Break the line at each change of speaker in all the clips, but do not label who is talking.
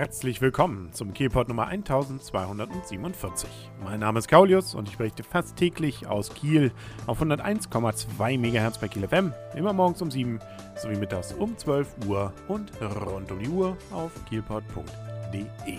Herzlich willkommen zum Kielpot Nummer 1247. Mein Name ist Kaulius und ich berichte fast täglich aus Kiel auf 101,2 MHz bei Kiel FM, immer morgens um 7 sowie mittags um 12 Uhr und rund um die Uhr auf kielpot.de.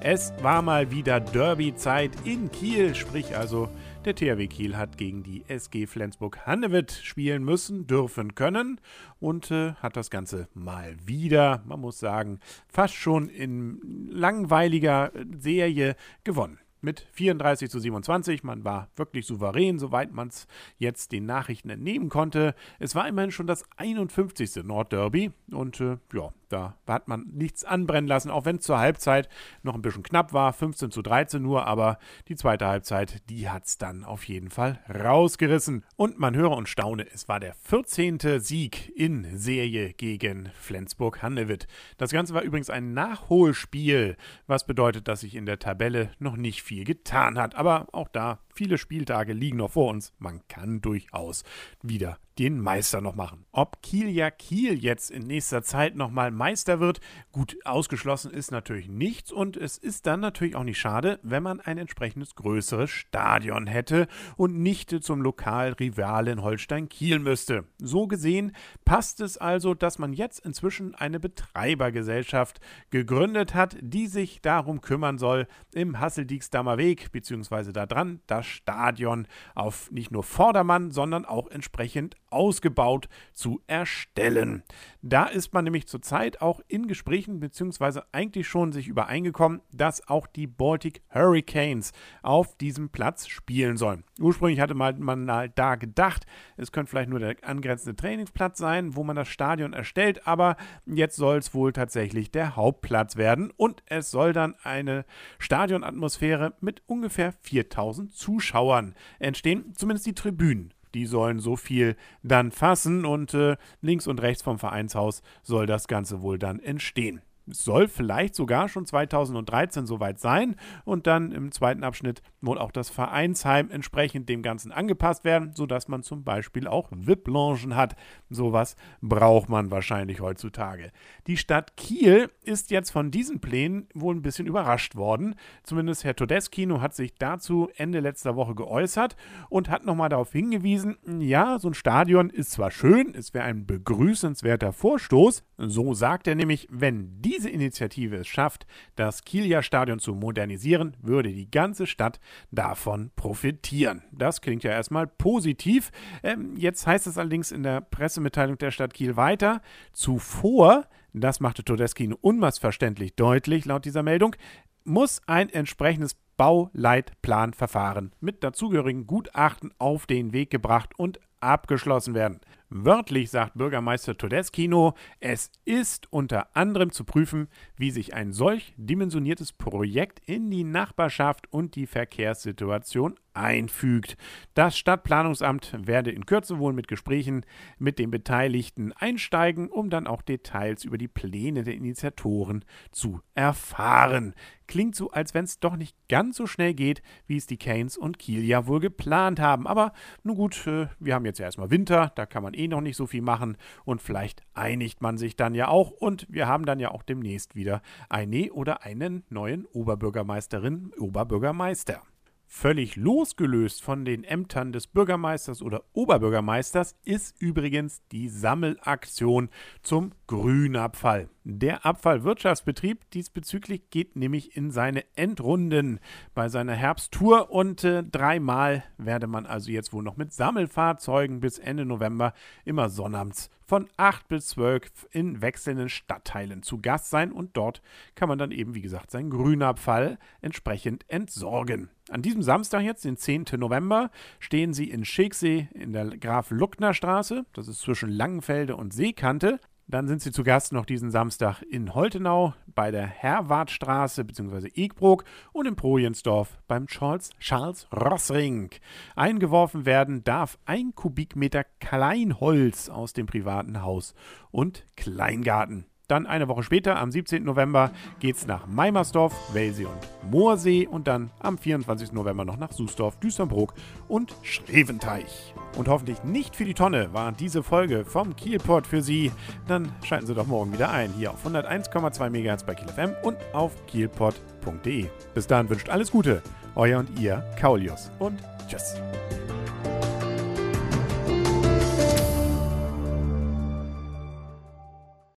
Es war mal wieder Derby-Zeit in Kiel, sprich also der THW Kiel hat gegen die SG Flensburg-Handewitt spielen müssen, dürfen, können und äh, hat das Ganze mal wieder, man muss sagen, fast schon in langweiliger Serie gewonnen mit 34 zu 27. Man war wirklich souverän, soweit man es jetzt den Nachrichten entnehmen konnte. Es war immerhin schon das 51. Nordderby und äh, ja, da hat man nichts anbrennen lassen, auch wenn es zur Halbzeit noch ein bisschen knapp war, 15 zu 13 nur, aber die zweite Halbzeit, die hat es dann auf jeden Fall rausgerissen. Und man höre und staune, es war der 14. Sieg in Serie gegen Flensburg-Handewitt. Das Ganze war übrigens ein Nachholspiel, was bedeutet, dass sich in der Tabelle noch nicht viel getan hat. Aber auch da, viele Spieltage liegen noch vor uns. Man kann durchaus wieder den Meister noch machen. Ob Kiel ja Kiel jetzt in nächster Zeit nochmal Meister wird, gut ausgeschlossen ist natürlich nichts und es ist dann natürlich auch nicht schade, wenn man ein entsprechendes größeres Stadion hätte und nicht zum Lokalrivalen Holstein Kiel müsste. So gesehen passt es also, dass man jetzt inzwischen eine Betreibergesellschaft gegründet hat, die sich darum kümmern soll, im Hasseldiekstamer Weg bzw. da dran das Stadion auf nicht nur Vordermann, sondern auch entsprechend ausgebaut zu erstellen. Da ist man nämlich zurzeit auch in Gesprächen beziehungsweise eigentlich schon sich übereingekommen, dass auch die Baltic Hurricanes auf diesem Platz spielen sollen. Ursprünglich hatte man mal da gedacht, es könnte vielleicht nur der angrenzende Trainingsplatz sein, wo man das Stadion erstellt, aber jetzt soll es wohl tatsächlich der Hauptplatz werden und es soll dann eine Stadionatmosphäre mit ungefähr 4000 Zuschauern entstehen, zumindest die Tribünen die sollen so viel dann fassen und äh, links und rechts vom Vereinshaus soll das Ganze wohl dann entstehen. Soll vielleicht sogar schon 2013 soweit sein und dann im zweiten Abschnitt wohl auch das Vereinsheim entsprechend dem Ganzen angepasst werden, sodass man zum Beispiel auch VIP-Loungen hat. Sowas braucht man wahrscheinlich heutzutage. Die Stadt Kiel ist jetzt von diesen Plänen wohl ein bisschen überrascht worden. Zumindest Herr Todeskino hat sich dazu Ende letzter Woche geäußert und hat nochmal darauf hingewiesen, ja, so ein Stadion ist zwar schön, es wäre ein begrüßenswerter Vorstoß, so sagt er nämlich, wenn diese Initiative es schafft, das Kieler Stadion zu modernisieren, würde die ganze Stadt davon profitieren. Das klingt ja erstmal positiv. Ähm, jetzt heißt es allerdings in der Pressemitteilung der Stadt Kiel weiter, zuvor, das machte Todeschi unmissverständlich deutlich laut dieser Meldung, muss ein entsprechendes Bauleitplanverfahren mit dazugehörigen Gutachten auf den Weg gebracht und abgeschlossen werden. Wörtlich sagt Bürgermeister Todeskino, es ist unter anderem zu prüfen, wie sich ein solch dimensioniertes Projekt in die Nachbarschaft und die Verkehrssituation einfügt. Das Stadtplanungsamt werde in Kürze wohl mit Gesprächen mit den Beteiligten einsteigen, um dann auch Details über die Pläne der Initiatoren zu erfahren. Klingt so, als wenn es doch nicht ganz so schnell geht, wie es die Keynes und Kiel ja wohl geplant haben. Aber nun gut, äh, wir haben jetzt ja erstmal Winter, da kann man eh noch nicht so viel machen und vielleicht einigt man sich dann ja auch und wir haben dann ja auch demnächst wieder eine oder einen neuen Oberbürgermeisterin, Oberbürgermeister. Völlig losgelöst von den Ämtern des Bürgermeisters oder Oberbürgermeisters ist übrigens die Sammelaktion zum Grünabfall. Der Abfallwirtschaftsbetrieb diesbezüglich geht nämlich in seine Endrunden bei seiner Herbsttour und äh, dreimal werde man also jetzt wohl noch mit Sammelfahrzeugen bis Ende November immer sonnabends von 8 bis 12 in wechselnden Stadtteilen zu Gast sein und dort kann man dann eben, wie gesagt, seinen Grünabfall entsprechend entsorgen. An diesem Samstag jetzt, den 10. November, stehen sie in Schicksee in der Graf-Luckner-Straße, das ist zwischen Langenfelde und Seekante. Dann sind sie zu Gast noch diesen Samstag in Holtenau bei der Herwartstraße bzw. Egbrook und in Projensdorf beim Charles, Charles Rossring. Eingeworfen werden darf ein Kubikmeter Kleinholz aus dem privaten Haus und Kleingarten. Dann eine Woche später, am 17. November, geht's nach Meimersdorf, Welsee und Moorsee und dann am 24. November noch nach Susdorf, Düsternbrook und Schreventeich. Und hoffentlich nicht für die Tonne war diese Folge vom Kielport für Sie. Dann schalten Sie doch morgen wieder ein, hier auf 101,2 MHz bei Kiel FM und auf kielport.de. Bis dahin wünscht alles Gute, euer und ihr Kaulius und tschüss.